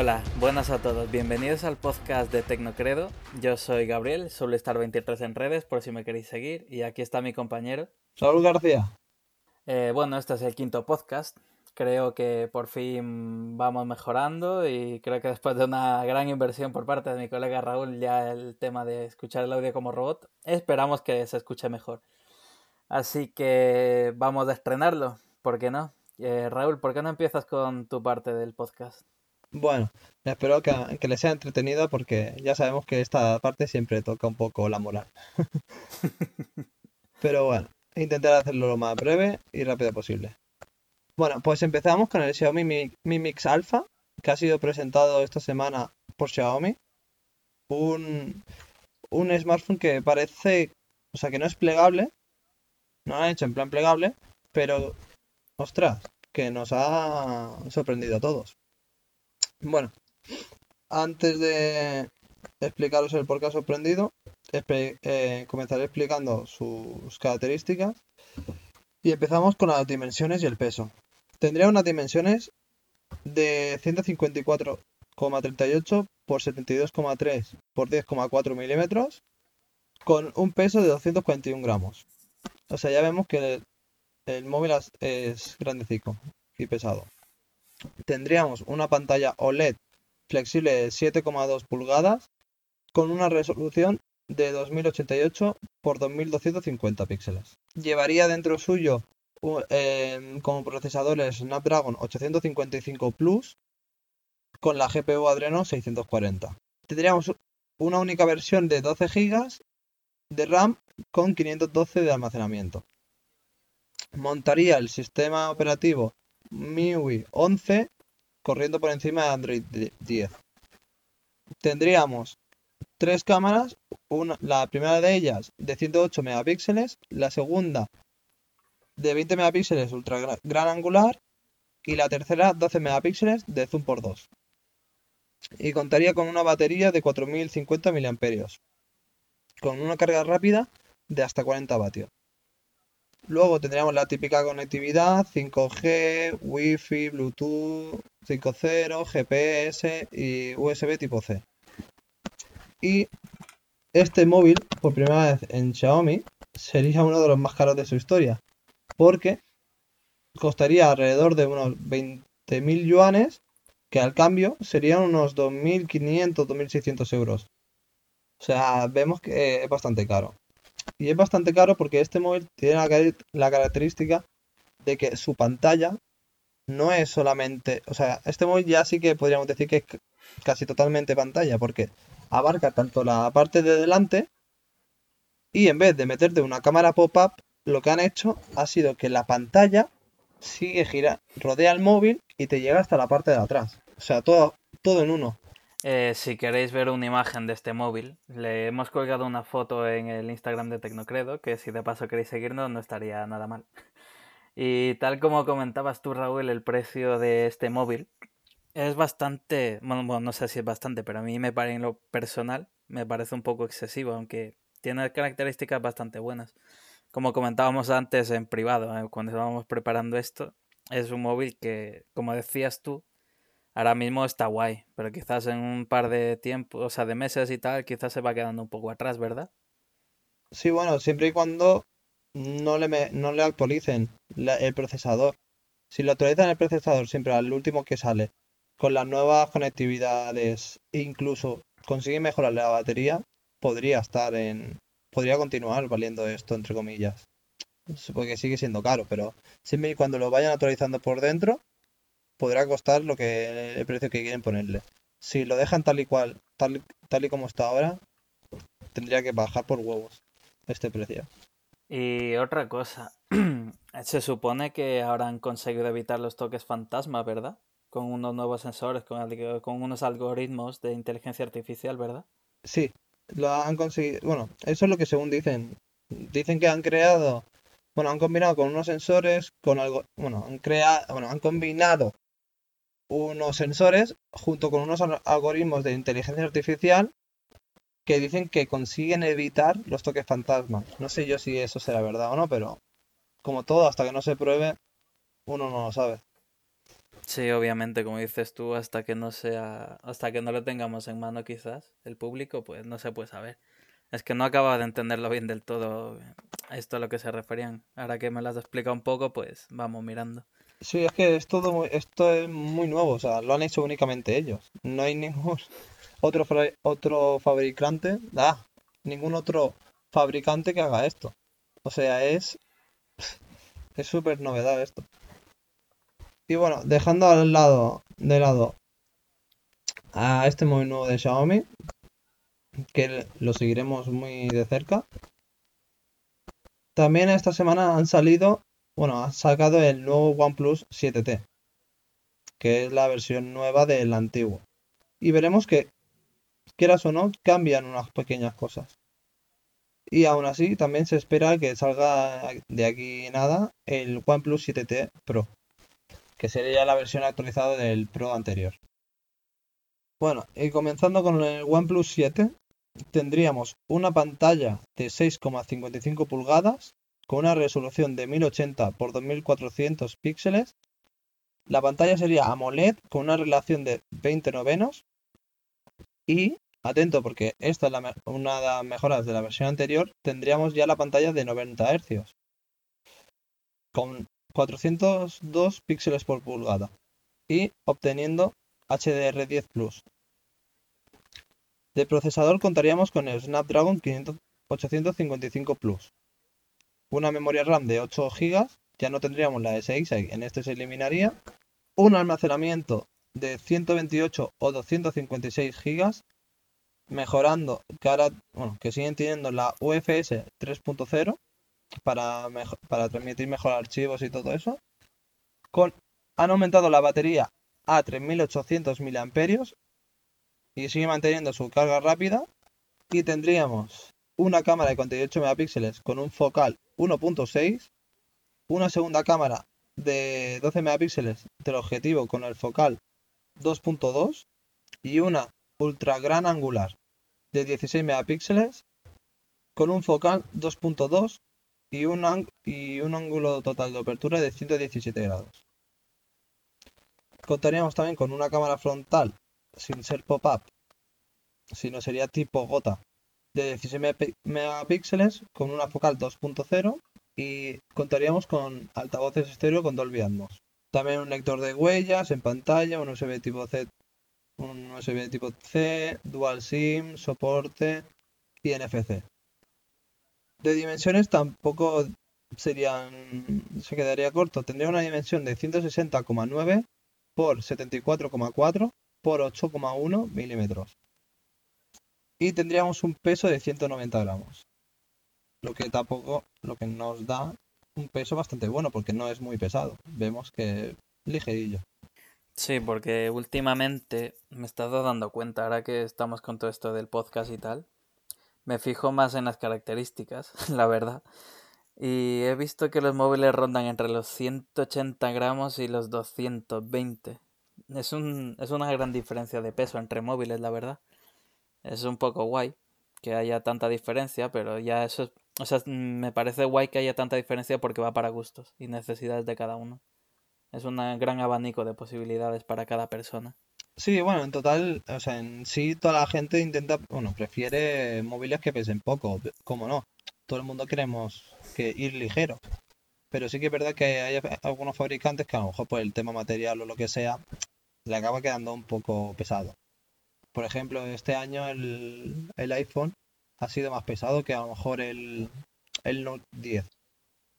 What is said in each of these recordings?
Hola, buenas a todos. Bienvenidos al podcast de Tecnocredo. Yo soy Gabriel, suelo estar 23 en redes por si me queréis seguir. Y aquí está mi compañero. Saúl García. Eh, bueno, este es el quinto podcast. Creo que por fin vamos mejorando y creo que después de una gran inversión por parte de mi colega Raúl, ya el tema de escuchar el audio como robot, esperamos que se escuche mejor. Así que vamos a estrenarlo, ¿por qué no? Eh, Raúl, ¿por qué no empiezas con tu parte del podcast? Bueno, espero que, que les sea entretenido porque ya sabemos que esta parte siempre toca un poco la moral. Pero bueno, intentar hacerlo lo más breve y rápido posible. Bueno, pues empezamos con el Xiaomi Mi, Mix Alpha, que ha sido presentado esta semana por Xiaomi. Un, un smartphone que parece, o sea, que no es plegable, no lo han hecho en plan plegable, pero, ostras, que nos ha sorprendido a todos. Bueno, antes de explicaros el por qué ha sorprendido, eh, comenzaré explicando sus características y empezamos con las dimensiones y el peso. Tendría unas dimensiones de 154,38 por 72,3 por 10,4 milímetros con un peso de 241 gramos. O sea, ya vemos que el, móvil es grandecico y pesado. Tendríamos una pantalla OLED flexible de 7,2 pulgadas con una resolución de 2088 por 2250 píxeles. Llevaría dentro suyo Em, como procesadores Snapdragon 855 Plus con la GPU Adreno 640. Tendríamos una única versión de 12 GB de RAM con 512 de almacenamiento. Montaría el sistema operativo MIUI 11 corriendo por encima de Android 10. Tendríamos tres cámaras, una, la primera de ellas de 108 megapíxeles, la segunda de 20 megapíxeles ultra gran angular y la tercera 12 megapíxeles de zoom por 2. Y contaría con una batería de 4050 mAh, con una carga rápida de hasta 40 vatios. Luego tendríamos la típica conectividad 5G, Wi-Fi, Bluetooth 5.0, GPS y USB tipo C. Y este móvil, por primera vez en Xiaomi, sería uno de los más caros de su historia, porque costaría alrededor de unos 20.000 yuanes, que al cambio serían unos 2.500, 2.600 euros. O sea, vemos que es bastante caro. Y es bastante caro porque este móvil tiene la, característica de que su pantalla no es solamente, o sea, este móvil ya sí que podríamos decir que es casi totalmente pantalla porque abarca tanto la parte de delante y en vez de meterte una cámara pop-up lo que han hecho ha sido que la pantalla sigue girando, rodea el móvil y te llega hasta la parte de atrás. O sea, todo, todo en uno. Eh, si queréis ver una imagen de este móvil, le hemos colgado una foto en el Instagram de Tecnocredo, que si de paso queréis seguirnos no estaría nada mal. Y tal como comentabas tú, Raúl, el precio de este móvil es bastante, bueno, no sé si es bastante, pero a mí me parece en lo personal, me parece un poco excesivo, aunque tiene características bastante buenas como comentábamos antes en privado, eh, cuando estábamos preparando esto, es un móvil que, como decías tú, ahora mismo está guay, pero quizás en un par de tiempos, o sea, de meses y tal, quizás se va quedando un poco atrás, ¿verdad? Sí, bueno, siempre y cuando no le, no le actualicen el procesador. Si lo actualizan el procesador siempre al último que sale, con las nuevas conectividades, incluso consiguen mejorar la batería, podría estar en, podría continuar valiendo esto, entre comillas. Porque sigue siendo caro, pero siempre y cuando lo vayan actualizando por dentro, podrá costar lo que el precio que quieren ponerle. Si lo dejan tal y cual, tal, tal y como está ahora, tendría que bajar por huevos este precio. Y otra cosa, se supone que ahora han conseguido evitar los toques fantasma, ¿verdad? Con unos nuevos sensores, con, con unos algoritmos de inteligencia artificial, ¿verdad? Sí, lo han conseguido. Bueno, eso es lo que según dicen. Dicen que han creado. Bueno, han combinado con unos sensores, con algo. Bueno, han creado. Bueno, han combinado unos sensores junto con unos algoritmos de inteligencia artificial que dicen que consiguen evitar los toques fantasmas. No sé yo si eso será verdad o no, pero como todo, hasta que no se pruebe, uno no lo sabe. Sí, obviamente, como dices tú, hasta que no sea, hasta que no lo tengamos en mano quizás, el público, pues no se puede saber. Es que no acaba de entenderlo bien del todo esto a lo que se referían. Ahora que me lo has un poco, pues vamos mirando. Sí, es que es todo muy- esto es muy nuevo, o sea, lo han hecho únicamente ellos. No hay ningún otro otro fabricante, ah, ningún otro fabricante que haga esto. O sea, es es súper novedad esto. Y bueno, dejando al lado de lado a este móvil nuevo de Xiaomi, que lo seguiremos muy de cerca. También esta semana han salido, bueno, han sacado el nuevo OnePlus 7T, que es la versión nueva del antiguo. Y veremos que, quieras o no, cambian unas pequeñas cosas. Y aún así, también se espera que salga de aquí nada el OnePlus 7T Pro, que sería la versión actualizada del Pro anterior. Bueno, y comenzando con el OnePlus 7, tendríamos una pantalla de 6,55 pulgadas con una resolución de 1080 x 2400 píxeles. La pantalla sería AMOLED con una relación de 20 novenos. Y, atento porque esta es una de las mejoras de la versión anterior, tendríamos ya la pantalla de 90 Hz con 402 píxeles por pulgada y obteniendo HDR10 Plus. De procesador contaríamos con el Snapdragon 500 855 Plus. Una memoria RAM de 8 GB, ya no tendríamos la de 6, en este se eliminaría. Un almacenamiento de 128 o 256 GB, mejorando que bueno, que siguen teniendo la UFS 3.0 para, para transmitir mejor archivos y todo eso. Con, han aumentado la batería a 3800 mAh y sigue manteniendo su carga rápida. Y tendríamos una cámara de 48 megapíxeles con un focal 1.6, una segunda cámara de 12 megapíxeles del objetivo con el focal 2.2 y una ultra gran angular de 16 megapíxeles con un focal 2.2 y un, y un ángulo total de apertura de 117 grados. Contaríamos también con una cámara frontal sin ser pop-up, sino sería tipo gota de 16 megapi- megapíxeles con una focal 2.0 y contaríamos con altavoces estéreo con Dolby Atmos. También un lector de huellas en pantalla, un USB tipo C, un USB tipo C, Dual SIM, soporte y NFC. De dimensiones tampoco serían se quedaría corto. Tendría una dimensión de 160,9 por 74,4 por 8,1 milímetros. Y tendríamos un peso de 190 gramos. Lo que tampoco, lo que nos da un peso bastante bueno porque no es muy pesado. Vemos que ligerillo. Sí, porque últimamente me he estado dando cuenta, ahora que estamos con todo esto del podcast y tal, me fijo más en las características, la verdad. Y he visto que los móviles rondan entre los 180 gramos y los 220. Es un, es una gran diferencia de peso entre móviles, la verdad. Es un poco guay que haya tanta diferencia, pero ya eso es, o sea, me parece guay que haya tanta diferencia porque va para gustos y necesidades de cada uno. Es un gran abanico de posibilidades para cada persona. Sí, bueno, en total, o sea, en sí toda la gente intenta, bueno, prefiere móviles que pesen poco, como no. Todo el mundo queremos que ir ligero. Pero sí que es verdad que hay algunos fabricantes que a lo mejor por el tema material o lo que sea, le acaba quedando un poco pesado. Por ejemplo, este año el, el iPhone ha sido más pesado que a lo mejor el, el Note 10.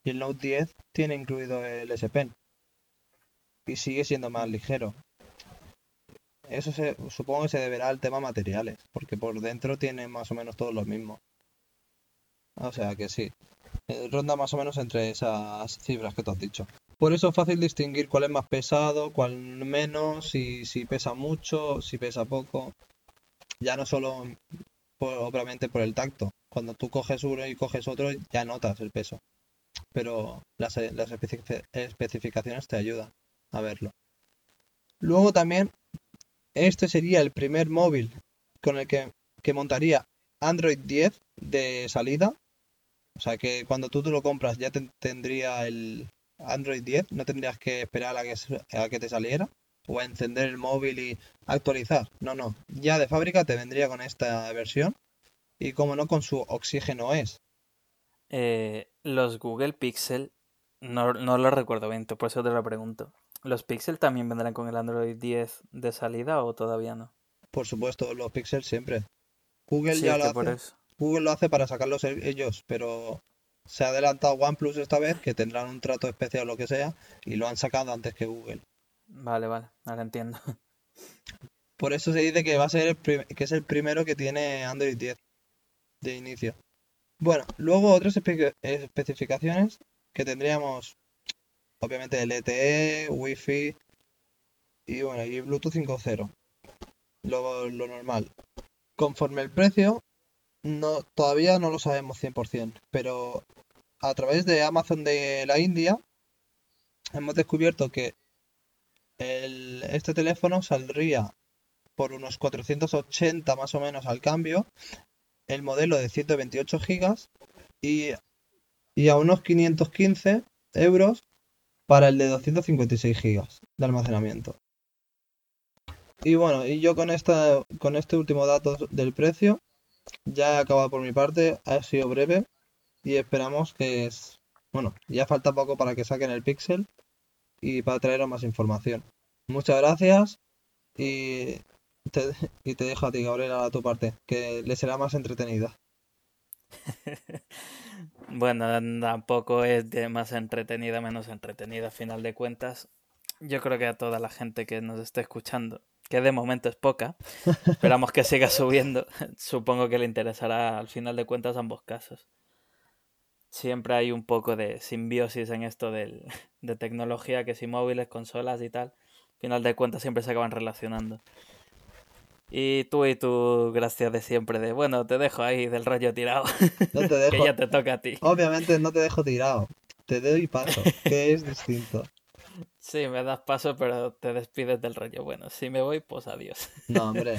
Y el Note 10 tiene incluido el S Pen. Y sigue siendo más ligero. Eso se, supongo que se deberá al tema materiales, porque por dentro tiene más o menos todos los mismos. O sea que sí, eh, ronda más o menos entre esas cifras que tú has dicho. Por eso es fácil distinguir cuál es más pesado, cuál menos, si, si pesa mucho, si pesa poco. Ya no solo, por, obviamente, por el tacto. Cuando tú coges uno y coges otro, ya notas el peso. Pero las, las especific- especificaciones te ayudan a verlo. Luego también este sería el primer móvil con el que, que montaría Android 10 de salida. O sea que cuando tú, tú lo compras ya te- tendría el Android 10, no tendrías que esperar a que, a que te saliera. O encender el móvil y actualizar. No, no. Ya de fábrica te vendría con esta versión y como no con su oxígeno es. Eh, los Google Pixel, no, no lo recuerdo bien, por eso te lo pregunto. ¿Los Pixel también vendrán con el Android 10 de salida o todavía no? Por supuesto, los Pixel siempre. Google ya lo hace. Google lo hace para sacarlos ellos, pero se ha adelantado OnePlus esta vez, que tendrán un trato especial o lo que sea, y lo han sacado antes que Google. Vale, vale, ahora entiendo. Por eso se dice que va a ser el que es el primero que tiene Android 10 de inicio. Bueno, luego otras especificaciones que tendríamos, obviamente LTE, Wi-Fi y bueno, y Bluetooth 5.0. Lo, lo normal. Conforme el precio, no, todavía no lo sabemos 100%, pero a través de Amazon de la India hemos descubierto que este teléfono saldría por unos 480 más o menos al cambio, el modelo de 128 gigas y, y a unos 515 euros para el de 256 gigas de almacenamiento. Y bueno, y yo con esta con este último dato del precio ya he acabado por mi parte, ha sido breve y esperamos que es bueno, ya falta poco para que saquen el Pixel y para traeros más información. Muchas gracias y te, y te dejo a ti, Gabriela, a tu parte, que le será más entretenida. bueno, tampoco es de más entretenida, menos entretenida, a final de cuentas. Yo creo que a toda la gente que nos esté escuchando, que de momento es poca, esperamos que siga subiendo. Supongo que le interesará al final de cuentas ambos casos siempre hay un poco de simbiosis en esto del, de tecnología, que si móviles, consolas y tal, al final de cuentas siempre se acaban relacionando. Y tú y tu gracia de siempre de, bueno, te dejo ahí del rollo tirado. No te dejo. que ya te toca a ti. Obviamente no te dejo tirado. Te doy paso, que es distinto. Sí, me das paso, pero te despides del rollo. Bueno, si me voy, pues adiós. No, hombre.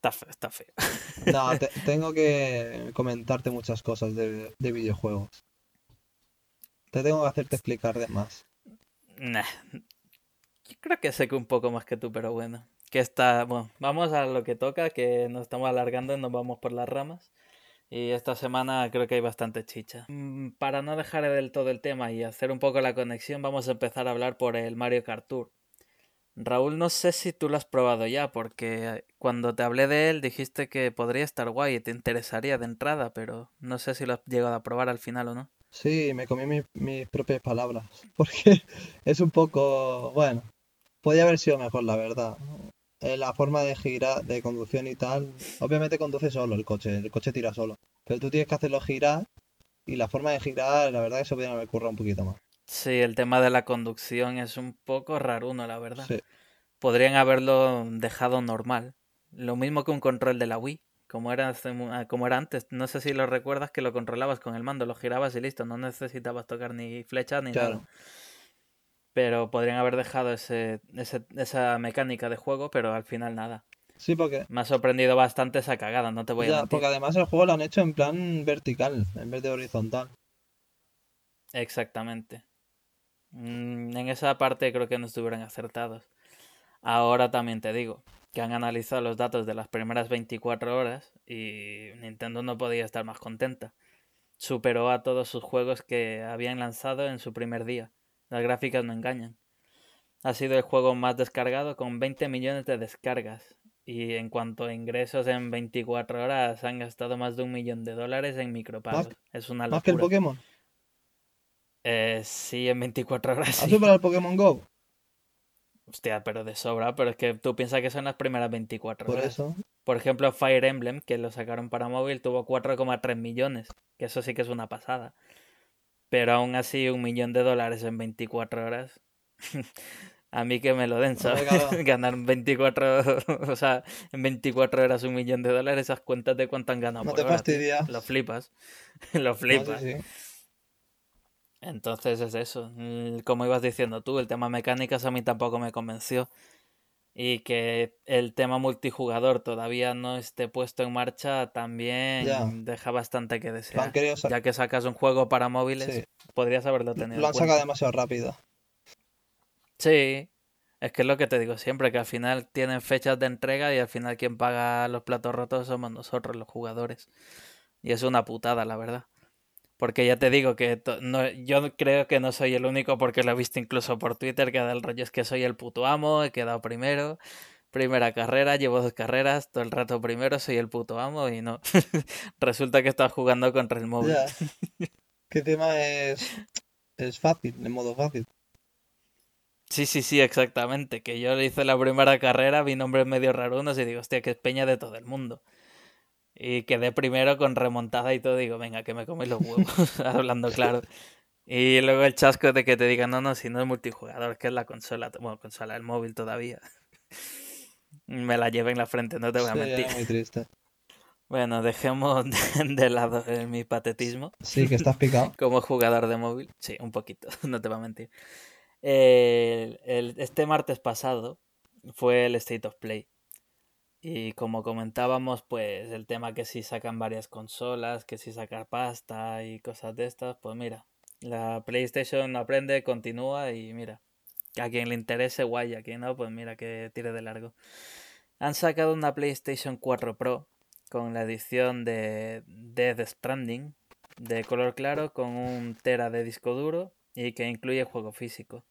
Está feo, está feo. No, tengo que comentarte muchas cosas de, videojuegos. Te tengo que hacerte explicar de más. Nah. Yo creo que sé que un poco más que tú, pero bueno. Que está. Bueno, vamos a lo que toca, que nos estamos alargando y nos vamos por las ramas. Y esta semana creo que hay bastante chicha. Mm, para no dejar del todo el tema y hacer un poco la conexión, vamos a empezar a hablar por el Mario Kart Tour. Raúl, no sé si tú lo has probado ya, porque cuando te hablé de él dijiste que podría estar guay y te interesaría de entrada, pero no sé si lo has llegado a probar al final o no. Sí, me comí mis propias palabras, porque es un poco, bueno, podría haber sido mejor, la verdad. Eh, la forma de girar, de conducción y tal, obviamente conduce solo el coche, el coche tira solo, pero tú tienes que hacerlo girar y la forma de girar, la verdad, eso podría haber currado un poquito más. Sí, el tema de la conducción es un poco raruno, la verdad. Podrían haberlo dejado normal. Lo mismo que un control de la Wii, como era, ah, como era antes. No sé si lo recuerdas que lo controlabas con el mando, lo girabas y listo, no necesitabas tocar ni flechas ni nada. Pero podrían haber dejado ese, esa mecánica de juego, pero al final nada. Sí, porque... Me ha sorprendido bastante esa cagada, no te voy a mentir. Porque además el juego lo han hecho en plan vertical, en vez de horizontal. Exactamente. Mm, en esa parte creo que no estuvieron acertados. Ahora también te digo que han analizado los datos de las primeras 24 horas y Nintendo no podía estar más contenta. Superó a todos sus juegos que habían lanzado en su primer día. Las gráficas no engañan. Ha sido el juego más descargado con 20 millones de descargas. Y en cuanto a ingresos en 24 horas han gastado más de un millón de dólares en micropagos. Es una locura. ¿Más que el Pokémon? Eh, sí, en 24 horas. ¿Has superado el Pokémon Go? Hostia, pero de sobra, pero es que tú piensas que son las primeras 24 horas. Por eso. Por ejemplo, Fire Emblem, que lo sacaron para móvil, tuvo 4,3 millones, que eso sí que es una pasada. Pero aún así, un millón de dólares en 24 horas. A mí que me lo den, ¿sabes? Ganar 24, o sea, en 24 horas un millón de dólares, esas cuentas de cuánto han ganado no te fastidias. Lo flipas. lo flipas. Entonces es eso. Como ibas diciendo tú, el tema mecánicas a mí tampoco me convenció. Y que el tema multijugador todavía no esté puesto en marcha también deja bastante que desear. Ya que sacas un juego para móviles, podrías haberlo tenido. Lo han sacado demasiado rápido. Sí, Es que es lo que te digo siempre, que al final tienen fechas de entrega y al final quien paga los platos rotos somos nosotros, los jugadores. Y es una putada, la verdad. Porque ya te digo que no, yo creo que no soy el único porque lo he visto incluso por Twitter que da el rollo es que soy el puto amo, he quedado primero, primera carrera, llevo dos carreras, todo el rato primero, soy el puto amo y no. Resulta que estás jugando contra el móvil. ¿Qué tema es, es fácil, de modo fácil? Sí, sí, sí, exactamente. Que yo le hice la primera carrera, vi nombres medio rarunos y digo, hostia, que es peña de todo el mundo. Y quedé primero con remontada y todo. Digo, venga, que me comes los huevos, hablando claro. Y luego el chasco de que te digan, no, no, si no es multijugador, que es la consola, bueno, consola, el móvil todavía. me la llevé en la frente, no te voy a mentir. muy triste. Bueno, dejemos de, lado mi patetismo. Sí, que estás picado. Como jugador de móvil. Sí, un poquito, no te voy a mentir. este martes pasado fue el State of Play. Y como comentábamos, pues el tema que si sacan varias consolas, que si sacar pasta y cosas de estas, pues mira, la PlayStation aprende, continúa y mira, a quien le interese, guay, a quien no, pues mira que tire de largo. Han sacado una PlayStation 4 Pro con la edición de Death Stranding de color claro con un tera de disco duro y que incluye juego físico.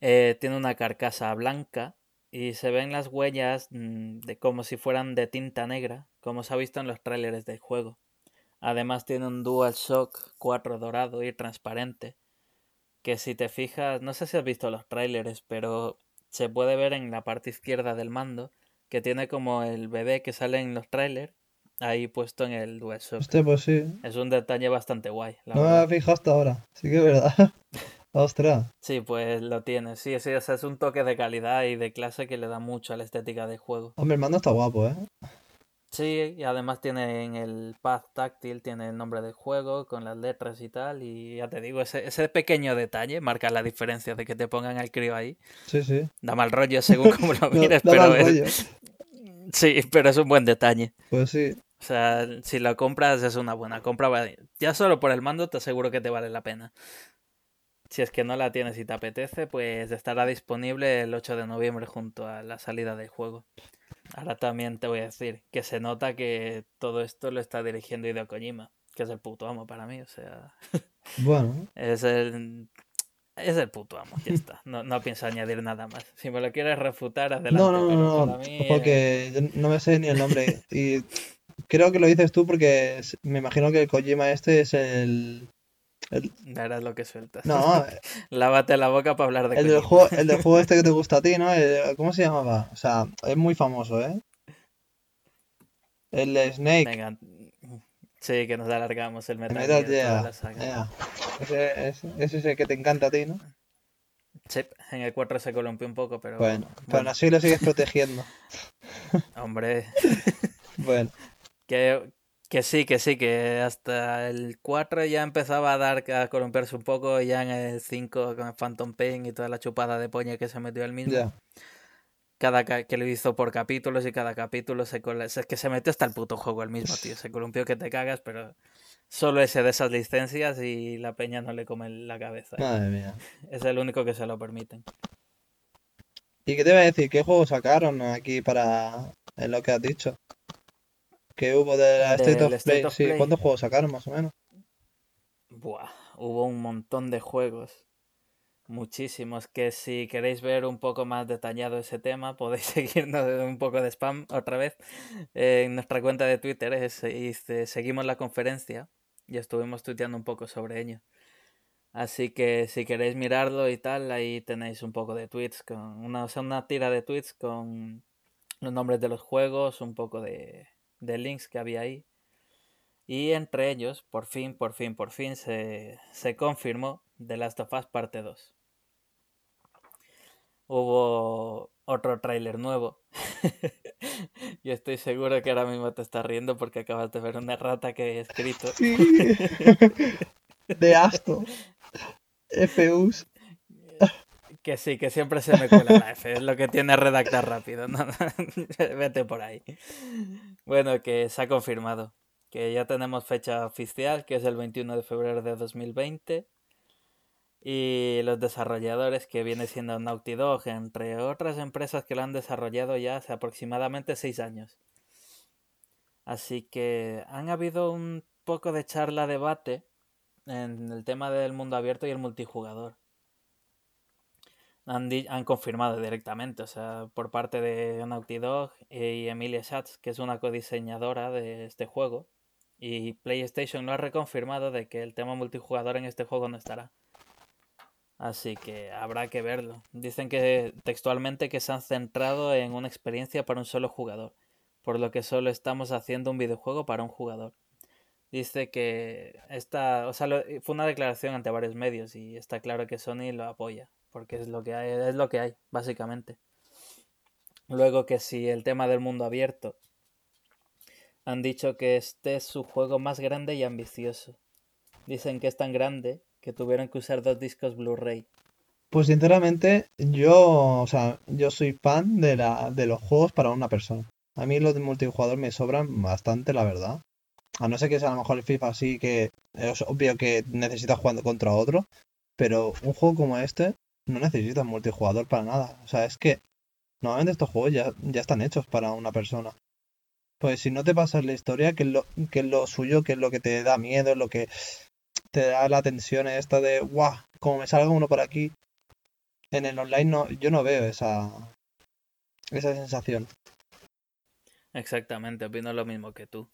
Eh, tiene una carcasa blanca y se ven las huellas mm, de como si fueran de tinta negra, como se ha visto en los trailers del juego. Además tiene un DualShock 4 dorado y transparente, que si te fijas, no sé si has visto los trailers, pero se puede ver en la parte izquierda del mando que tiene como el bebé que sale en los trailers ahí puesto en el DualShock. Hostia, pues sí. Es un detalle bastante guay. no me he fijado hasta ahora, sí que es verdad. Ostras. Sí, pues lo tiene. Sí, sí, es un toque de calidad y de clase que le da mucho a la estética del juego. Hombre, el mando está guapo, ¿eh? Sí, y además tiene en el pad táctil, tiene el nombre del juego con las letras y tal. Y ya te digo, ese, ese pequeño detalle marca la diferencia de que te pongan al crío ahí. Sí, sí. Da mal rollo según como lo mires, pero es... Sí, pero es un buen detalle. Pues sí. O sea, si lo compras es una buena compra. Ya solo por el mando te aseguro que te vale la pena. Si es que no la tienes y te apetece, pues estará disponible el 8 de noviembre junto a la salida del juego. Ahora también te voy a decir que se nota que todo esto lo está dirigiendo Hideo Kojima, que es el puto amo para mí, o sea... Bueno. es el... Es el puto amo, ya está. No, no pienso añadir nada más. Si me lo quieres refutar, adelante. No, no, no, no porque no me sé ni el nombre. Y creo que lo dices tú porque me imagino que el Kojima este es el, el... lo que sueltas. No. Lávate la boca para hablar de el del, juego, el del juego este que te gusta a ti, ¿no? ¿Cómo se llamaba? O sea, es muy famoso, ¿eh? El Snake. Venga. Sí, que nos alargamos el Metal, Metal Gear. La saga. Ese, ese, es el que te encanta a ti, ¿no? Sí, en el 4 se columpió un poco, pero... Bueno, pero así lo sigues protegiendo. Hombre. bueno. Que, que sí, que sí, que hasta el 4 ya empezaba a dar a columpiarse un poco, ya en el 5 con el Phantom Pain y toda la chupada de poña que se metió él mismo. Cada que lo hizo por capítulos y cada capítulo se es que se metió hasta el puto juego el mismo, tío. Se columpió que te cagas, pero solo ese de esas licencias y la peña no le come la cabeza. Madre mía. Es el único que se lo permiten. ¿Y qué te iba a decir? ¿Qué juegos sacaron aquí para en lo que has dicho? Que hubo de la State, of, Play. sí, ¿Cuántos juegos sacaron más o menos? Buah, hubo un montón de juegos. Muchísimos. Que si queréis ver un poco más detallado ese tema, podéis seguirnos un poco de spam otra vez en nuestra cuenta de Twitter. Es, seguimos la conferencia y estuvimos tuiteando un poco sobre ello. Así que si queréis mirarlo y tal, ahí tenéis un poco de tweets, con una, una tira de tweets con los nombres de los juegos, un poco de, de links que había ahí. Y entre ellos, por fin, por fin, por fin, se, se confirmó The Last of Us parte 2. Hubo otro tráiler nuevo. y estoy seguro que ahora mismo te estás riendo porque acabas de ver una rata que he escrito. De Asto. FUs. Que sí, que siempre se me cuela la F, es lo que tiene redactar rápido. Vete por ahí. Bueno, que se ha confirmado que ya tenemos fecha oficial, que es el 21 de febrero de 2020. y los desarrolladores que viene siendo Naughty Dog, entre otras empresas que lo han desarrollado ya hace aproximadamente seis años. Así que han habido un poco de charla debate en el tema del mundo abierto y el multijugador. Han, han confirmado directamente, o sea, por parte de Naughty Dog y Emilia Schatz, que es una codiseñadora de este juego, y PlayStation lo ha reconfirmado de que el tema multijugador en este juego no estará. Así que habrá que verlo. Dicen que textualmente que se han centrado en una experiencia para un solo jugador, por lo que solo estamos haciendo un videojuego para un jugador. Dice que esta, o sea, fue una declaración ante varios medios y está claro que Sony lo apoya, porque es lo que hay, es lo que hay, básicamente. Luego que si el tema del mundo abierto han dicho que este es su juego más grande y ambicioso. Dicen que es tan grande que tuvieron que usar dos discos Blu-ray. Pues sinceramente, yo, o sea, yo soy fan de, la, de los juegos para una persona. A mí los de multijugador me sobran bastante, la verdad. A no ser que sea a lo mejor el FIFA así que es obvio que necesitas jugando contra otro. Pero un juego como este no necesitas multijugador para nada. O sea, es que normalmente estos juegos ya, ya están hechos para una persona. Pues si no te pasas la historia, que es lo, que es lo suyo, que es lo que te da miedo, lo que te da la tensión esta de, guau, como me salga uno por aquí. En el online no, yo no veo esa, esa sensación. Exactamente, opino lo mismo que tú.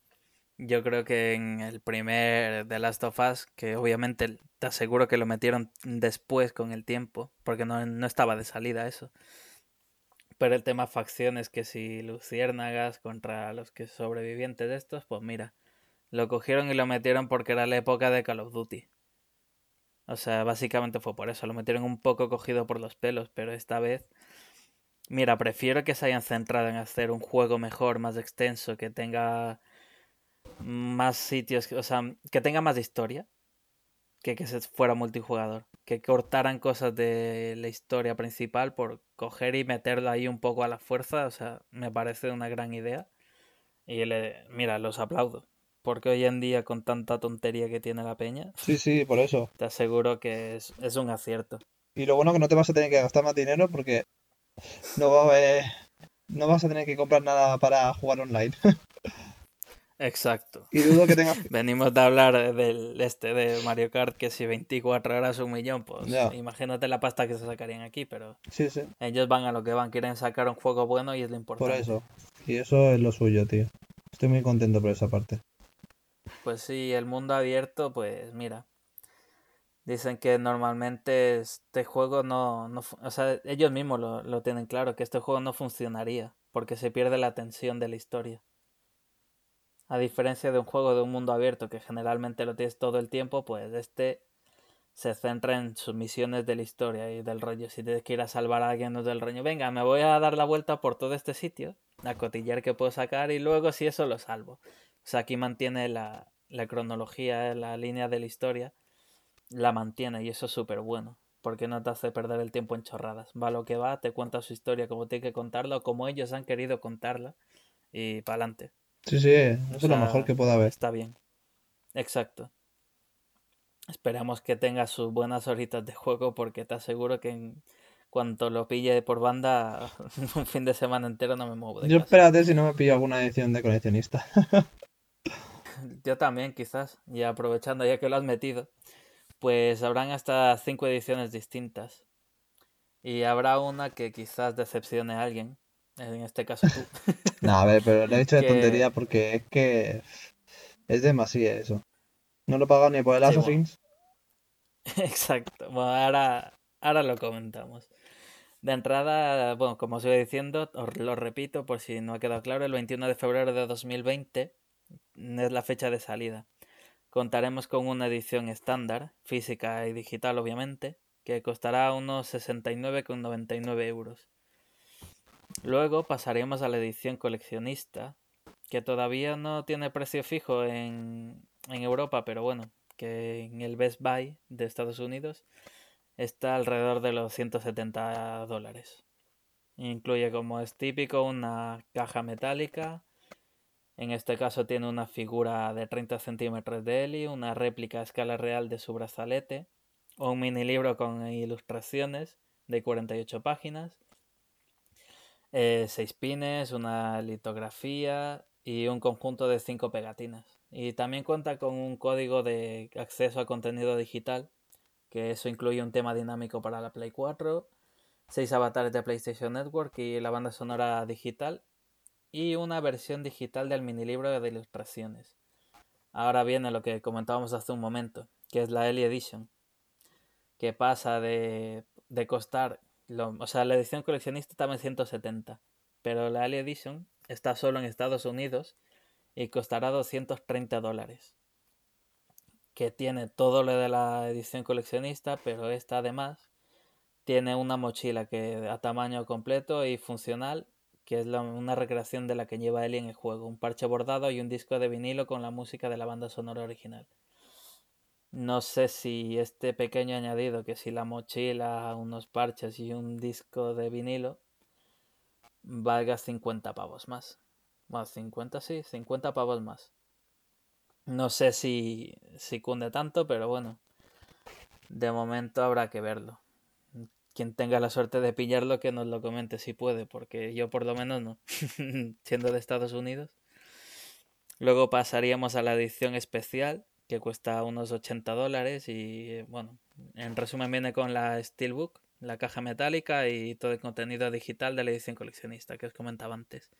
Yo creo que en el primer The Last of Us, que obviamente te aseguro que lo metieron después con el tiempo, porque no, no estaba de salida eso. Pero el tema facciones, que si luciérnagas contra los que sobrevivientes de estos, pues mira, lo cogieron y lo metieron porque era la época de Call of Duty. O sea, básicamente fue por eso. Lo metieron un poco cogido por los pelos, pero esta vez... Mira, prefiero que se hayan centrado en hacer un juego mejor, más extenso, que tenga más sitios, o sea, que tenga más historia, que que se fuera multijugador. Que cortaran cosas de la historia principal por coger y meterla ahí un poco a la fuerza. O sea, me parece una gran idea. Y le, mira, los aplaudo. Porque hoy en día, con tanta tontería que tiene la peña, Sí, sí, por eso. te aseguro que es, es un acierto. Y lo bueno que no te vas a tener que gastar más dinero porque no va a haber- no vas a tener que comprar nada para jugar online. Exacto. Y dudo que tengas... Venimos de hablar del este de Mario Kart, que si 24 horas un millón, pues imagínate la pasta que se sacarían aquí, pero Sí, sí, ellos van a lo que van, quieren sacar un juego bueno y es lo por importante. eso. Y eso es lo suyo, tío. Estoy muy contento por esa parte. Pues sí, el mundo abierto, pues mira. Dicen que normalmente este juego no, no o sea, ellos mismos lo, lo tienen claro, que este juego no funcionaría, porque se pierde la tensión de la historia. A diferencia de un juego de un mundo abierto que generalmente lo tienes todo el tiempo, pues este se centra en sus misiones de la historia y del rollo. Si tienes que ir a salvar a alguien del rollo, venga, me voy a dar la vuelta por todo este sitio, a cotillar que puedo sacar y luego si eso lo salvo. O sea, aquí mantiene la, la cronología, la línea de la historia, la mantiene y eso es súper bueno. Porque no te hace perder el tiempo en chorradas. Va lo que va, te cuenta su historia como tiene que contarla o como ellos han querido contarla y para adelante. Sí, sí, eso es lo mejor que pueda haber. Está bien. Exacto. Esperamos que tenga sus buenas horitas de juego porque te aseguro que en cuanto lo pille por banda, un fin de semana entero no me muevo de Yo casa. espérate si no me pillo alguna edición de coleccionista. Yo también, quizás. Y aprovechando ya que lo has metido, pues habrán hasta cinco ediciones distintas. Y habrá una que quizás decepcione a alguien. En este caso tú. No, a ver, pero le he dicho de Que- tontería porque es que es demasiado eso. No lo he pagado ni por el Sí, bueno. Exacto. Bueno, ahora, ahora lo comentamos. De entrada, bueno, como os iba diciendo, os lo repito por si no ha quedado claro, el 21 de febrero de 2020 es la fecha de salida. Contaremos con una edición estándar, física y digital obviamente, que costará unos 69,99 euros. Luego pasaremos a la edición coleccionista, que todavía no tiene precio fijo en, en Europa, pero bueno, que en el Best Buy de Estados Unidos está alrededor de los 170 dólares. Incluye, como es típico, una caja metálica. En este caso tiene una figura de 30 centímetros de Eli, una réplica a escala real de su brazalete, un mini libro con ilustraciones de 48 páginas, eh, seis pines, una litografía y un conjunto de cinco pegatinas. Y también cuenta con un código de acceso a contenido digital, que eso incluye un tema dinámico para la Play 4, seis avatares de PlayStation Network y la banda sonora digital, y una versión digital del mini libro de ilustraciones. Ahora viene lo que comentábamos hace un momento, que es la Ellie Edition, que pasa de, de costar, o sea, la edición coleccionista está en 170, pero la Ellie Edition está solo en Estados Unidos y costará 230 dólares. Que tiene todo lo de la edición coleccionista, pero esta además tiene una mochila que a tamaño completo y funcional, que es una recreación de la que lleva Ellie en el juego, un parche bordado y un disco de vinilo con la música de la banda sonora original. No sé si este pequeño añadido, que si la mochila, unos parches y un disco de vinilo, valga 50 pavos más. Más 50, sí, 50 pavos más. No sé si, si cunde tanto, pero bueno. De momento habrá que verlo. Quien tenga la suerte de pillarlo, que nos lo comente si puede, porque yo por lo menos no, siendo de Estados Unidos. Luego pasaríamos a la edición especial, que cuesta unos 80 dólares y bueno, en resumen viene con la Steelbook, la caja metálica y todo el contenido digital de la edición coleccionista que os comentaba antes.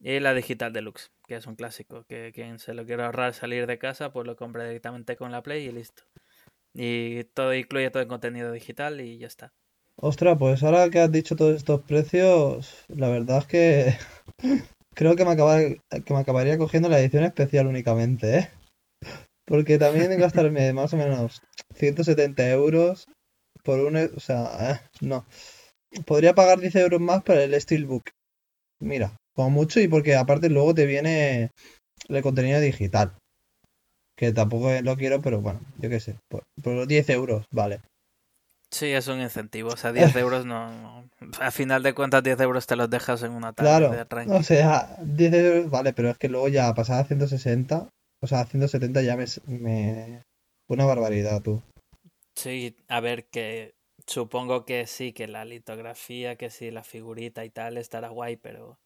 Y la digital deluxe, que es un clásico, que quien se lo quiere ahorrar salir de casa, pues lo compra directamente con la Play y listo. Y todo incluye todo el contenido digital y ya está. Ostras, pues ahora que has dicho todos estos precios, la verdad es que creo que me, que me acabaría cogiendo la edición especial únicamente, ¿eh? Porque también gastarme más o menos 170 euros por un... O sea, eh, no. Podría pagar 10 euros más por el Steelbook. Mira, como mucho y porque aparte luego te viene el contenido digital. Que tampoco lo quiero, pero bueno, yo qué sé. Por, los 10 euros, vale. Sí, es un incentivo. O sea, 10 euros no, A final de cuentas, 10 euros te los dejas en una tarde claro, O sea, 10 euros, vale, pero es que luego ya pasada a 160, o sea, a 170 ya me, me. Una barbaridad, tú. Sí, a ver, que supongo que sí, que la litografía, que sí, la figurita y tal estará guay, pero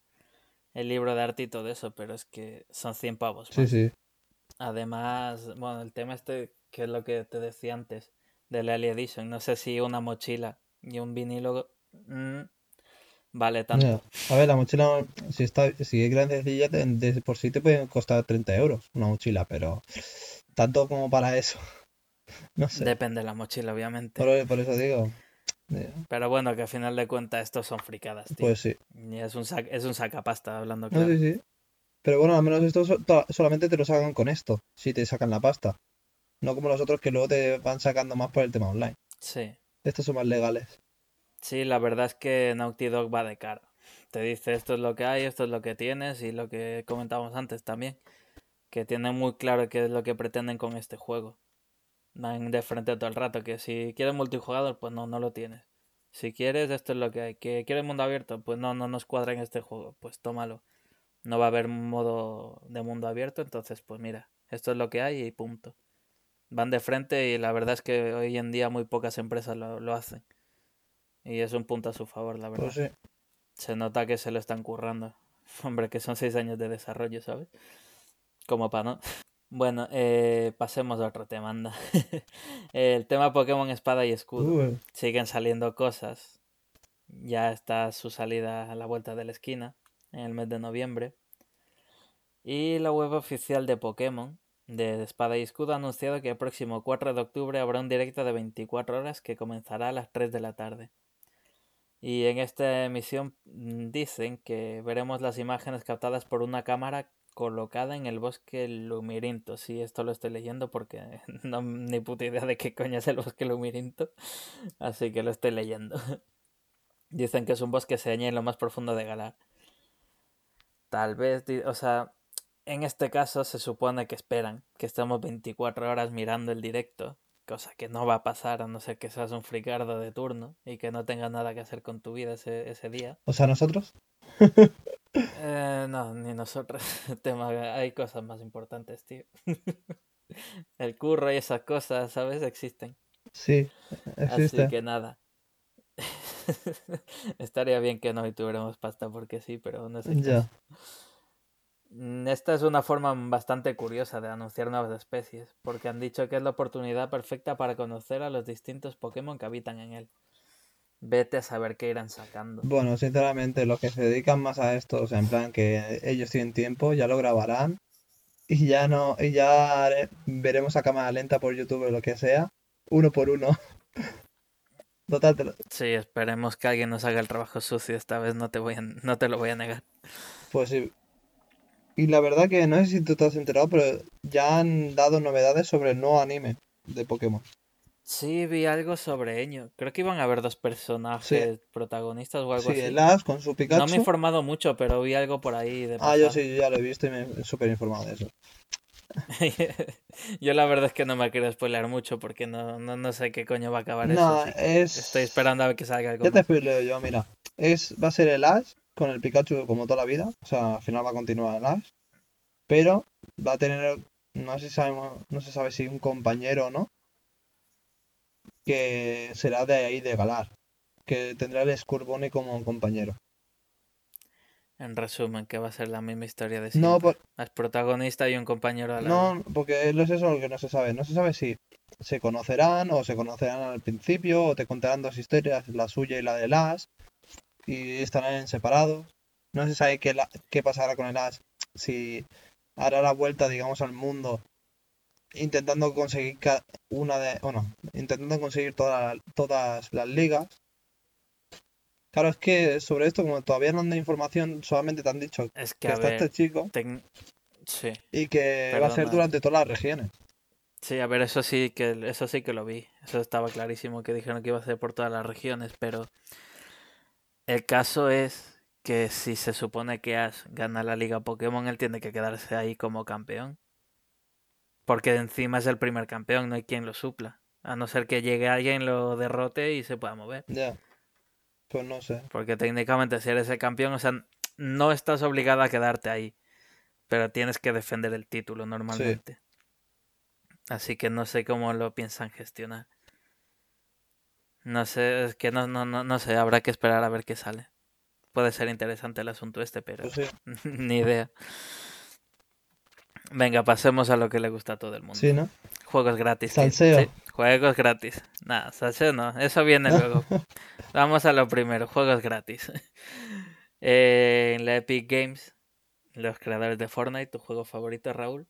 el libro de arte y todo eso, pero es que son 100 pavos. Sí, sí. Además, bueno, el tema este, que es lo que te decía antes, de la Edition, no sé si una mochila y un vinilo mm, vale tanto. A ver, la mochila, si está si es grande, de, por sí te puede costar 30 euros una mochila, pero tanto como para eso. No sé. Depende de la mochila, obviamente. por eso digo. Pero bueno, que al final de cuentas estos son fricadas, tío. Pues sí. Y es un, es un sacapasta, hablando claro. sí, sí. Pero bueno, al menos estos solamente te lo sacan con esto, si te sacan la pasta. No como los otros que luego te van sacando más por el tema online. Sí. Estos son más legales. Sí, la verdad es que Naughty Dog va de cara. Te dice esto es lo que hay, esto es lo que tienes y lo que comentábamos antes también. Que tienen muy claro qué es lo que pretenden con este juego van de frente todo el rato. Que si quieres multijugador, pues no, no lo tienes. Si quieres, esto es lo que hay. Que quieres mundo abierto, pues no, no nos cuadra en este juego. Pues tómalo. No va a haber modo de mundo abierto, entonces pues mira, esto es lo que hay y punto. Van de frente y la verdad es que hoy en día muy pocas empresas lo, lo hacen. Y es un punto a su favor, la verdad. Pues se nota que se lo están currando. Hombre, que son seis años de desarrollo, ¿sabes? Como para no. Bueno, eh, pasemos a otro tema, anda. el tema Pokémon Espada y Escudo. Siguen saliendo cosas. Ya está su salida a la vuelta de la esquina, en el mes de noviembre. Y la web oficial de Pokémon, de Espada y Escudo, ha anunciado que el próximo 4 de octubre habrá un directo de 24 horas que comenzará a las 3 de la tarde. Y en esta emisión mm, dicen que veremos las imágenes captadas por una cámara colocada en el bosque Lumirinto. Sí, esto lo estoy leyendo porque no ni puta idea de qué coño es el bosque Lumirinto. Así que lo estoy leyendo. Dicen que es un bosque se en lo más profundo de Galar. Tal vez, o sea, en este caso se supone que esperan que estemos 24 horas mirando el directo, cosa que no va a pasar a no ser que seas un fricardo de turno y que no tengas nada que hacer con tu vida ese, ese día. O sea, nosotros. Eh, no, ni nosotros. Tema, hay cosas más importantes, tío. El curro y esas cosas, ¿sabes? Existen. Sí, existe. Así que nada. Estaría bien que no tuviéramos pasta porque sí, pero no sé. Ya. Esta es una forma bastante curiosa de anunciar nuevas especies, porque han dicho que es la oportunidad perfecta para conocer a los distintos Pokémon que habitan en él. Vete a saber qué irán sacando. Bueno, sinceramente, los que se dedican más a esto, o sea, en plan que ellos tienen tiempo, ya lo grabarán y ya no, y ya veremos a cámara lenta por YouTube o lo que sea, uno por uno. Total, te lo- Sí, esperemos que alguien nos haga el trabajo sucio esta vez, no te voy a, no te lo voy a negar. pues sí. Y la verdad que no sé si tú te has enterado, pero ya han dado novedades sobre el nuevo anime de Pokémon. Sí, vi algo sobre Eño. Creo que iban a haber dos personajes protagonistas o algo Sí, así. el Ash con su No me he Pikachu. informado mucho, pero vi algo por ahí de Ah, yo sí, yo ya lo he visto y me he súper informado de eso. Yo la verdad es que no me quiero spoilear mucho porque no, no, no sé qué coño va a acabar eso. No, que es... Estoy esperando a ver que salga algo Ya te más. spoileo yo, mira. Es, va a ser el Ash con el Pikachu como toda la vida. O sea, al final va a continuar el Ash. Pero va a tener, no sé si sabemos, no se sabe si un compañero o no. Que será de ahí, de Galar. Que tendrá el Scorbunny como un compañero. En resumen, que va a ser la misma historia de No, siempre. por- Es protagonista y un compañero a la vez. no, porque no es eso lo que no se sabe. No se sabe si se conocerán o se conocerán al principio o te contarán dos historias, la suya y la del Ash. Y estarán separados. No se sabe qué, la- qué pasará con el Ash. Si hará la vuelta, digamos, al mundo intentando conseguir una de, bueno, intentando conseguir toda- todas las ligas. Claro, es que sobre esto, como todavía no han dado información, solamente te han dicho Es que está ver, este chico sí. y que va a ser durante todas las regiones. Sí, a ver, eso sí que eso sí que lo vi. Eso estaba clarísimo que dijeron que iba a ser por todas las regiones, pero el caso es que si se supone que Ash gana la Liga Pokémon, él tiene que quedarse ahí como campeón. Porque encima es el primer campeón, no hay quien lo supla. A no ser que llegue alguien, lo derrote y se pueda mover. Ya. Pues no sé. Porque técnicamente si eres el campeón, o sea, no estás obligado a quedarte ahí. Pero tienes que defender el título normalmente. Así que no sé cómo lo piensan gestionar. No sé, es que no, no, no, no sé, habrá que esperar a ver qué sale. Puede ser interesante el asunto este, pero Pues sí. ni idea. Venga, pasemos a lo que le gusta a todo el mundo. Sí, ¿no? Juegos gratis. Salseo. Sí, juegos gratis. Nada, salseo no, eso viene luego. Vamos a lo primero, juegos gratis. Eh, en la Epic Games, los creadores de Fortnite, tu juego favorito, Raúl.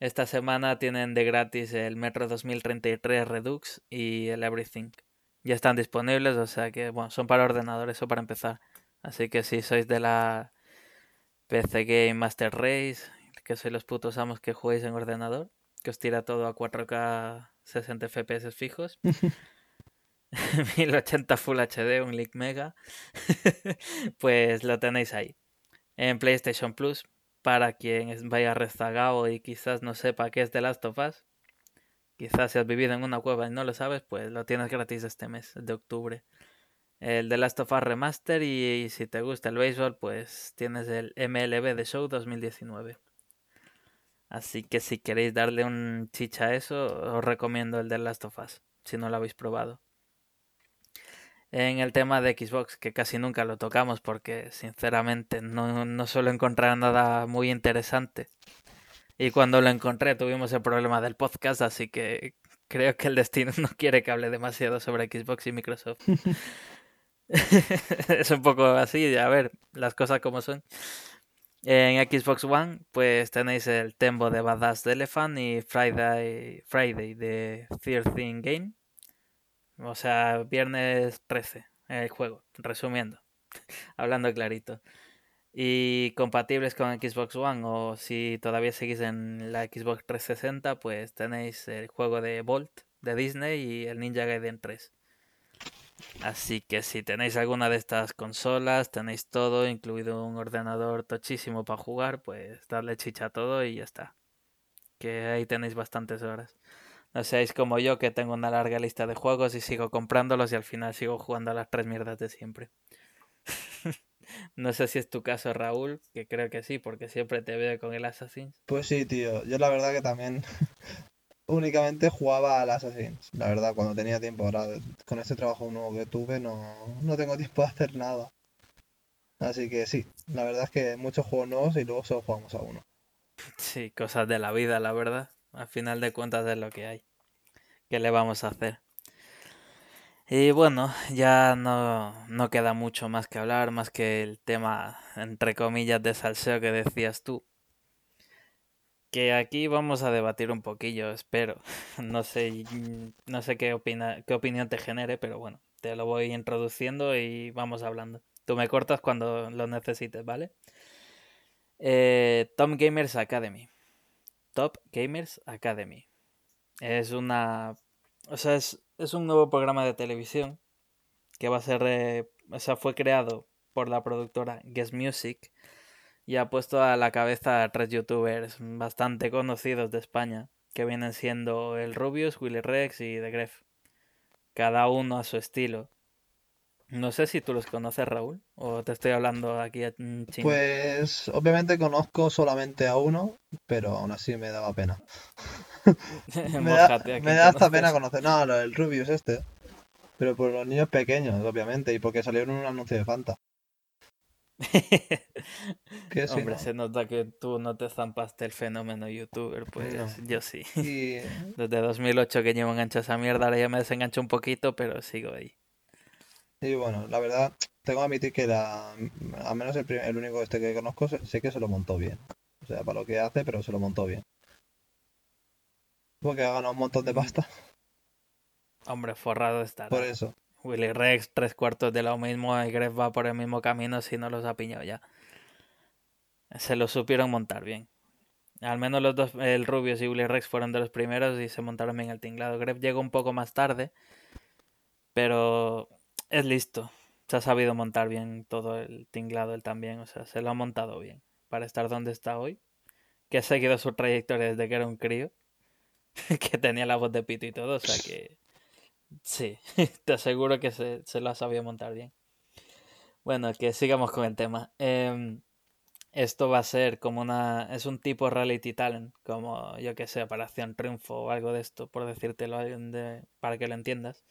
Esta semana tienen de gratis el Metro 2033 Redux y el Everything. Ya están disponibles, o sea que, bueno, son para ordenadores o para empezar. Así que si sois de la PC Game Master Race, que sois los putos amos que jugáis en ordenador, que os tira todo a 4K 60 FPS fijos. 1080 Full HD, un leak mega. pues lo tenéis ahí. En PlayStation Plus, para quien vaya rezagado y quizás no sepa qué es The Last of Us. Quizás si has vivido en una cueva y no lo sabes, pues lo tienes gratis este mes de octubre. El The Last of Us Remaster y, si te gusta el béisbol, pues tienes el MLB The Show 2019. Así que si queréis darle un chicha a eso, os recomiendo el The Last of Us, si no lo habéis probado. En el tema de Xbox, que casi nunca lo tocamos porque sinceramente no, no suelo encontrar nada muy interesante. Y cuando lo encontré tuvimos el problema del podcast, así que creo que el destino no quiere que hable demasiado sobre Xbox y Microsoft. es un poco así, a ver, las cosas como son. En Xbox One, pues tenéis el Tembo de Badass de Elephant y Friday, Friday de 13 Game. O sea, viernes 13, el juego, resumiendo, hablando clarito. Y compatibles con Xbox One o si todavía seguís en la Xbox 360, pues tenéis el juego de Bolt de Disney y el Ninja Gaiden 3. Así que si tenéis alguna de estas consolas, tenéis todo, incluido un ordenador tochísimo para jugar, pues darle chicha a todo y ya está. Que ahí tenéis bastantes horas. No seáis como yo, que tengo una larga lista de juegos y sigo comprándolos y al final sigo jugando a las tres mierdas de siempre. No sé si es tu caso, Raúl, que creo que sí, porque siempre te veo con el Assassin. Pues sí, tío. Yo la verdad que también únicamente jugaba al Assassin's, la verdad, cuando tenía tiempo. Ahora, con este trabajo nuevo que tuve, no, no tengo tiempo de hacer nada. Así que sí, la verdad es que muchos juegos nuevos y luego solo jugamos a uno. Sí, cosas de la vida, la verdad. Al final de cuentas es lo que hay. ¿Qué le vamos a hacer? Y bueno, ya no, no queda mucho más que hablar, más que el tema, entre comillas, de salseo que decías tú. Que aquí vamos a debatir un poquillo, espero. No sé, no sé qué, opina, qué opinión te genere, pero bueno, te lo voy introduciendo y vamos hablando. Tú me cortas cuando lo necesites, ¿vale? Eh, Top Gamers Academy. Top Gamers Academy. Es una. O sea, es, es un nuevo programa de televisión que va a ser. Eh, o sea, fue creado por la productora Guess Music y ha puesto a la cabeza a tres youtubers bastante conocidos de España que vienen siendo el Rubius, Willy Rex y The Gref. Cada uno a su estilo. No sé si tú los conoces, Raúl, o te estoy hablando aquí en chino. Pues obviamente conozco solamente a uno, pero aún así me daba pena. me, da, me da hasta pena conocer. No, el Rubius este. Pero por los niños pequeños, obviamente, y porque salieron en un anuncio de Fanta. Hombre, se nota que tú no te zampaste el fenómeno youtuber, pues yo sí. Desde 2008 que llevo enganchado esa mierda, ahora ya me desengancho un poquito, pero sigo ahí. Y bueno, la verdad, tengo que admitir que la, al menos el, el único este que conozco sé que se lo montó bien. O sea, para lo que hace, pero se lo montó bien. Porque ha ganado un montón de pasta. Hombre, forrado está. Por eso. Willy Rex, tres cuartos de lo mismo, y Gref va por el mismo camino si no los ha piñado ya. Se lo supieron montar bien. Al menos los dos, el Rubius y Willy Rex fueron de los primeros y se montaron bien el tinglado. Gref llegó un poco más tarde, pero es listo. Se ha sabido montar bien todo el tinglado él también. O sea, se lo ha montado bien para estar donde está hoy. Que ha seguido su trayectoria desde que era un crío. que tenía la voz de pito y todo. O sea que sí, te aseguro que se, se lo ha sabido montar bien. Bueno, que sigamos con el tema. Em, esto va a ser como una. Es un tipo reality talent, como yo que sé, Operación Triunfo o algo de esto, por decírtelo de, para que lo entiendas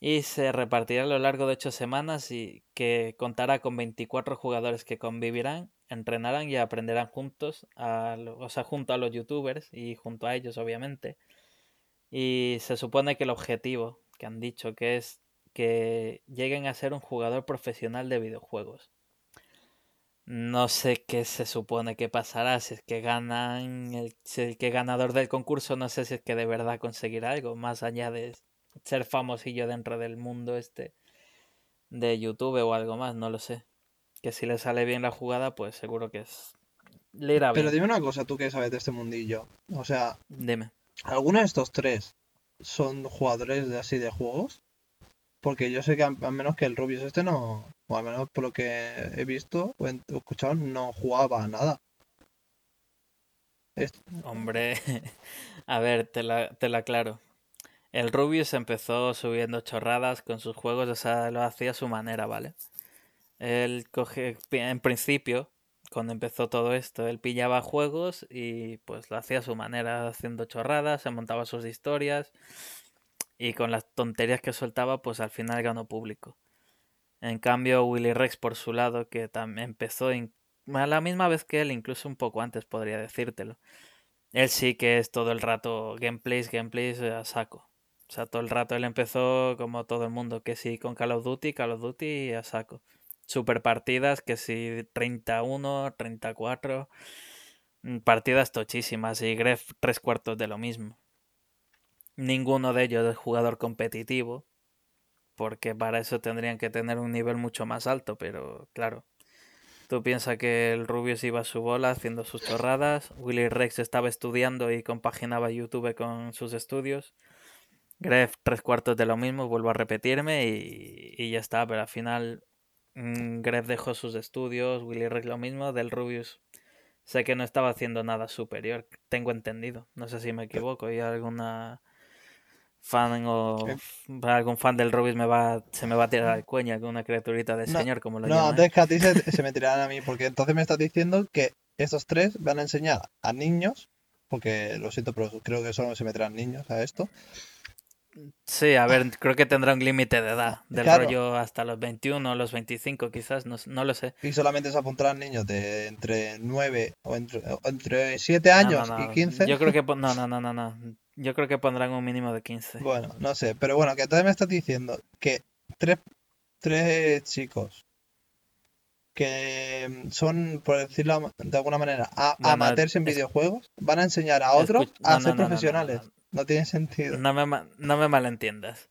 y se repartirá a lo largo de ocho semanas y que contará con 24 jugadores que convivirán, entrenarán y aprenderán juntos, a, o sea, junto a los youtubers y junto a ellos obviamente. Y se supone que el objetivo que han dicho que es que lleguen a ser un jugador profesional de videojuegos. No sé qué se supone que pasará, si es que ganan, el, si el que ganador del concurso, no sé si es que de verdad conseguirá algo, más allá de ser famosillo dentro del mundo este de YouTube o algo más, no lo sé. Que si le sale bien la jugada, pues seguro que es. Le irá Pero dime una cosa, tú que sabes de este mundillo. O sea, dime. ¿Alguno de estos tres son jugadores de así de juegos? Porque yo sé que al menos que el Rubius este no, o al menos por lo que he visto o escuchado, no jugaba a nada. Hombre, a ver, te la, te la aclaro. El Rubius empezó subiendo chorradas con sus juegos, o sea, lo hacía a su manera, ¿vale? Él coge, en principio, cuando empezó todo esto, él pillaba juegos y pues lo hacía a su manera, haciendo chorradas, se montaba sus historias y con las tonterías que soltaba, pues al final ganó público. En cambio, Willy Rex por su lado, que también empezó a la misma vez que él, incluso un poco antes podría decírtelo. Él sí que es todo el rato gameplays, gameplays a saco. O sea, todo el rato él empezó como todo el mundo, que sí con Call of Duty, Call of Duty a saco. Super partidas, que sí 31, 34. Mm, partidas tochísimas y Gref tres cuartos de lo mismo. Ninguno de ellos es jugador competitivo, porque para eso tendrían que tener un nivel mucho más alto, pero claro. Tú piensas que el Rubius iba a su bola haciendo sus chorradas, Willy Rex estaba estudiando y compaginaba YouTube con sus estudios. Gref tres cuartos de lo mismo, vuelvo a repetirme y, ya está, pero al final mm, Gref dejó sus estudios, Willy Rex lo mismo, del Rubius sé que no estaba haciendo nada superior, tengo entendido, no sé si me equivoco, y alguna fan o algún fan del Rubius me va se me va a tirar al cuello alguna criaturita de señor como lo No, antes que a ti se, se, me tirarán a mí, porque entonces me estás diciendo que estos tres van a enseñar a niños porque lo siento, pero creo que solo se meterán niños a esto. Sí, a ver, creo que tendrá un límite de edad, del Claro. rollo hasta los 21 o los 25 quizás, no, no lo sé. Y solamente se apuntarán niños de entre 9 o entre, o entre 7 No, años no, no, y 15. Yo creo que no, no, no, no, no. Yo creo que pondrán un mínimo de 15. Bueno, no sé, pero bueno, que entonces me estás diciendo que tres, tres chicos que mm, son, por decirlo de alguna manera, a- Bueno, amateurs en videojuegos, van a enseñar a otros a no, ser no, no, no, no, profesionales. no. No tiene sentido. No me, no me malentiendas.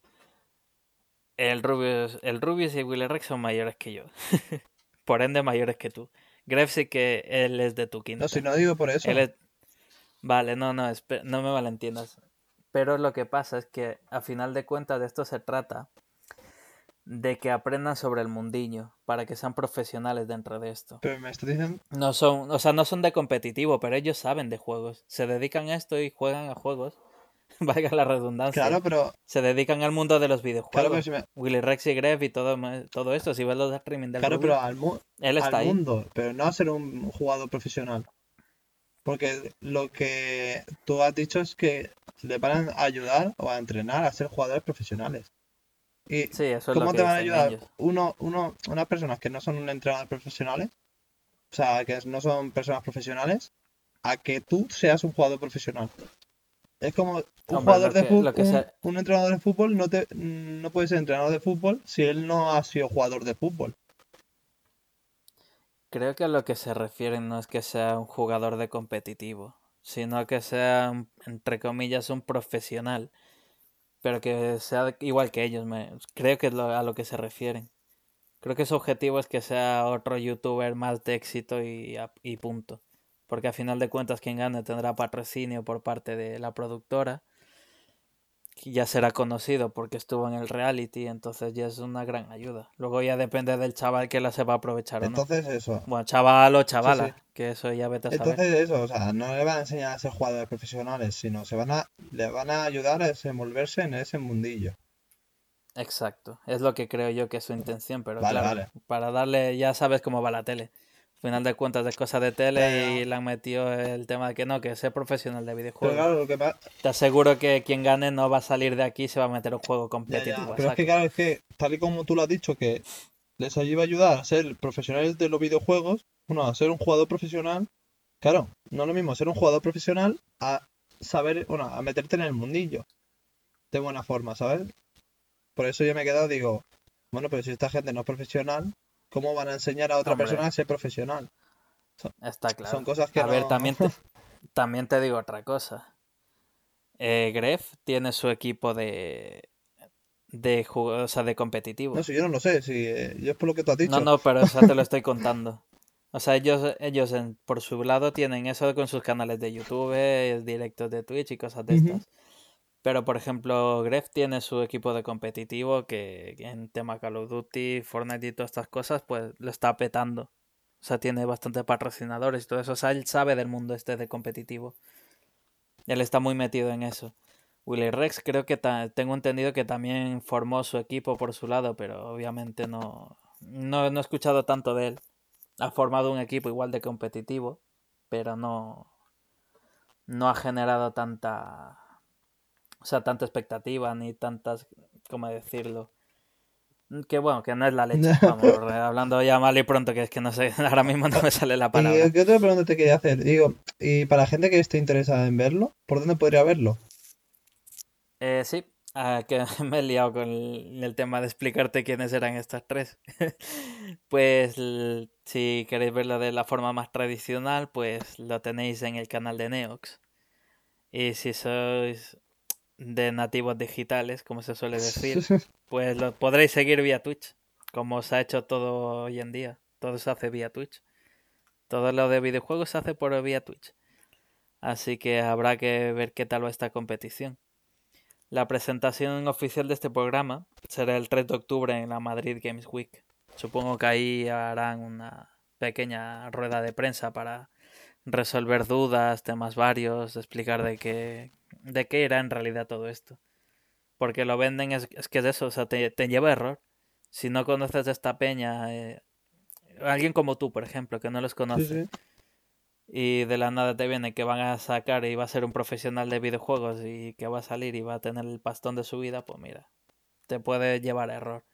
El Rubius, el Rubius y Willy Rex son mayores que yo. Por ende, mayores que tú. Gref sí que él es de tu quinta. No, si no digo por eso. Él es- Vale, no, no, no me malentiendas. Pero lo que pasa es que a final de cuentas de esto se trata de que aprendan sobre el mundillo para que sean profesionales dentro de esto. Pero me estás diciendo, No son, o sea, no son de competitivo, pero ellos saben de juegos. Se dedican a esto y juegan a juegos. Valga la redundancia. claro, pero, Se dedican al mundo de los videojuegos. claro, pero si me- Willy Rex y Gref y todo, todo esto. Si ves los streaming del claro, pero al, mu- él está al ahí. mundo, pero no a ser un jugador profesional. Porque lo que tú has dicho es que le van a ayudar o a entrenar a ser jugadores profesionales. Y Sí, eso es ¿cómo te van a ayudar ellos. uno, uno, unas personas que no son entrenadores profesionales, o sea, que no son personas profesionales, a que tú seas un jugador profesional? Es como un Hombre, jugador de fútbol, un, un entrenador de fútbol no te, no puede ser entrenador de fútbol si él no ha sido jugador de fútbol. Creo que a lo que se refieren no es que sea un jugador de competitivo, sino que sea, un- entre comillas, un profesional, pero que sea igual que ellos. Me, creo que es lo- a lo que se refieren. Creo que su objetivo es que sea otro youtuber más de éxito y, y punto. Porque a final de cuentas quien gane tendrá patrocinio por parte de la productora. Ya será conocido porque estuvo en el reality, entonces ya es una gran ayuda. Luego ya depende del chaval que la sepa aprovechar o no. Entonces eso. Bueno, chaval o chavala, sí. que eso ya vete a saber. Entonces eso, o sea, no le van a enseñar a ser jugadores profesionales, sino se van a, le van a ayudar a desenvolverse en ese mundillo. Exacto, es lo que creo yo que es su intención, pero Vale, claro, vale. para darle, ya sabes cómo va la tele. Al final de cuentas es cosa de tele Ya, ya. y le han metido el tema de que no, que sea profesional de videojuegos. claro, lo que pasa, Te aseguro que quien gane no va a salir de aquí y se va a meter un juego Ya, ya, competitivo. Pero es que claro, es que tal y como tú lo has dicho, que les ayuda a ayudar a ser profesionales de los videojuegos, bueno, a ser un jugador profesional, claro, no es lo mismo ser un jugador profesional a saber, bueno, a meterte en el mundillo de buena forma, ¿sabes? Por eso yo me he quedado, digo, bueno, pero si esta gente no es profesional, ¿cómo van a enseñar a otra Hombre. persona a ser profesional? Está claro. Son cosas que a ver, también te, también te digo otra cosa. Eh, Gref tiene su equipo de de o sea, de competitivo. No sé, yo no lo sé, si eh, yo es por lo que tú has dicho. No, no, pero o sea, te lo estoy contando. O sea, ellos, ellos en- por su lado tienen eso con sus canales de YouTube, eh, directos de Twitch y cosas de estas. Pero, por ejemplo, Gref tiene su equipo de competitivo que en tema Call of Duty, Fortnite y todas estas cosas, pues lo está petando. O sea, tiene bastantes patrocinadores y todo eso. O sea, él sabe del mundo este de competitivo. Él está muy metido en eso. Willy Rex creo que tengo entendido que también formó su equipo por su lado, pero obviamente no, no, no he escuchado tanto de él. Ha formado un equipo igual de competitivo, pero no, no ha generado tanta, o sea, tanta expectativa ni tantas, ¿cómo decirlo? Que bueno, que no es la leche. Vamos, hablando ya mal y pronto, que es que no sé, ahora mismo no me sale la palabra. ¿Y qué otra pregunta te quería hacer? Digo, y para la gente que esté interesada en verlo, ¿por dónde podría verlo? Eh, sí, ah, que me he liado con el, el tema de explicarte quiénes eran estas tres. Pues si queréis verlo de la forma más tradicional, pues lo tenéis en el canal de Neox. Y si sois de nativos digitales, como se suele decir, pues lo podréis seguir vía Twitch, como se ha hecho todo hoy en día. Todo se hace vía Twitch. Todo lo de videojuegos se hace por vía Twitch. Así que habrá que ver qué tal va esta competición. La presentación oficial de este programa será el 3 de octubre en la Madrid Games Week. Supongo que ahí harán una pequeña rueda de prensa para resolver dudas, temas varios, explicar de qué, de qué era en realidad todo esto. Porque lo venden, es, es que es eso, o sea, te, te lleva a error. Si no conoces de esta peña, eh, alguien como tú, por ejemplo, que no los Sí, conoce, sí. y de la nada te viene que van a sacar y va a ser un profesional de videojuegos y que va a salir y va a tener el pastón de su vida, pues mira, te puede llevar a error.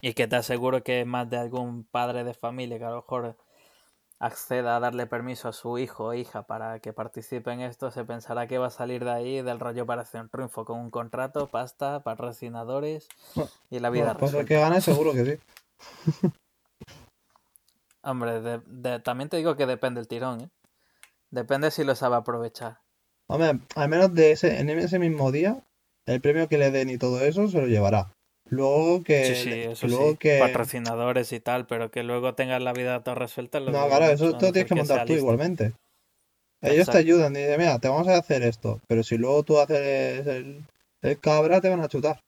Y que te aseguro que más de algún padre de familia que a lo mejor acceda a darle permiso a su hijo o hija para que participe en esto, se pensará que va a salir de ahí del rollo Operación Triunfo con un contrato, pasta, patrocinadores y la vida Pues que gane seguro que sí. Hombre, también te digo que depende el tirón, ¿eh? Depende si lo sabe aprovechar. Hombre, al menos de ese, en ese mismo día, el premio que le den y todo eso se lo llevará. Luego que. Sí, sí, eso sí. Patrocinadores y tal, pero que luego tengas la vida toda resuelta. No, claro, eso tú tienes que montar tú igualmente. Ellos te ayudan y dicen, mira, te vamos a hacer esto. Pero si luego tú haces el, el cabra, te van a chutar.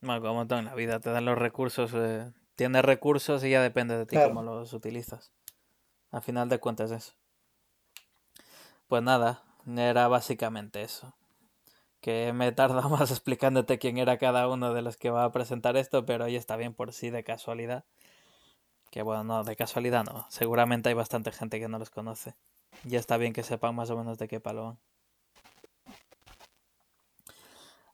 Bueno, como todo en la vida, te dan los recursos. Eh, tienes recursos y ya depende de ti cómo los utilizas. Al final de cuentas, eso. Pues nada, era básicamente eso que me tarda más explicándote quién era cada uno de los que va a presentar esto, pero ahí está bien por sí de casualidad. Que bueno, no, de casualidad no. Seguramente hay bastante gente que no los conoce. Y está bien que sepan más o menos de qué palo van.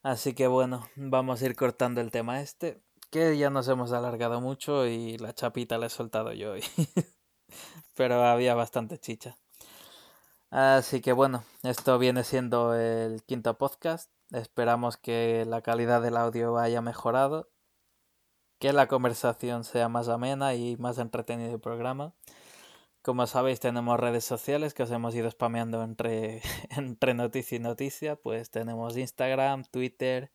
Así que bueno, vamos a ir cortando el tema este. Que ya nos hemos alargado mucho y la chapita la he soltado yo hoy. pero había bastante chicha. Así que bueno, esto viene siendo el quinto podcast. Esperamos que la calidad del audio haya mejorado, que la conversación sea más amena y más entretenido el programa. Como sabéis, tenemos redes sociales que os hemos ido spameando entre, entre noticia y noticia. Pues tenemos Instagram, Twitter,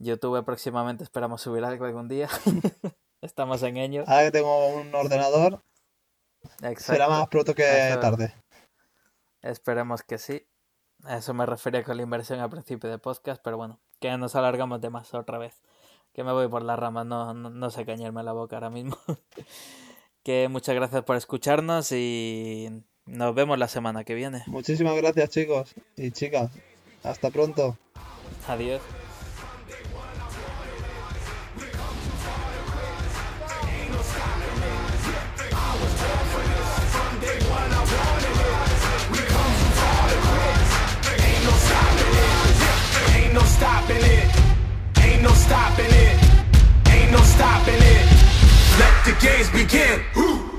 YouTube próximamente esperamos subir algo algún día. Estamos en ello. Ahora que tengo un ordenador, será más pronto que tarde. Esperemos que sí. A eso me refería con la inversión al principio de podcast, pero bueno, que nos alargamos de más otra vez. Que me voy por las ramas, no, no, sé cañarme la boca ahora mismo. que muchas gracias por escucharnos y nos vemos la semana que viene. Muchísimas gracias chicos y chicas. Hasta pronto. Adiós. stopping it. Ain't no stopping it. Let the games begin. Woo.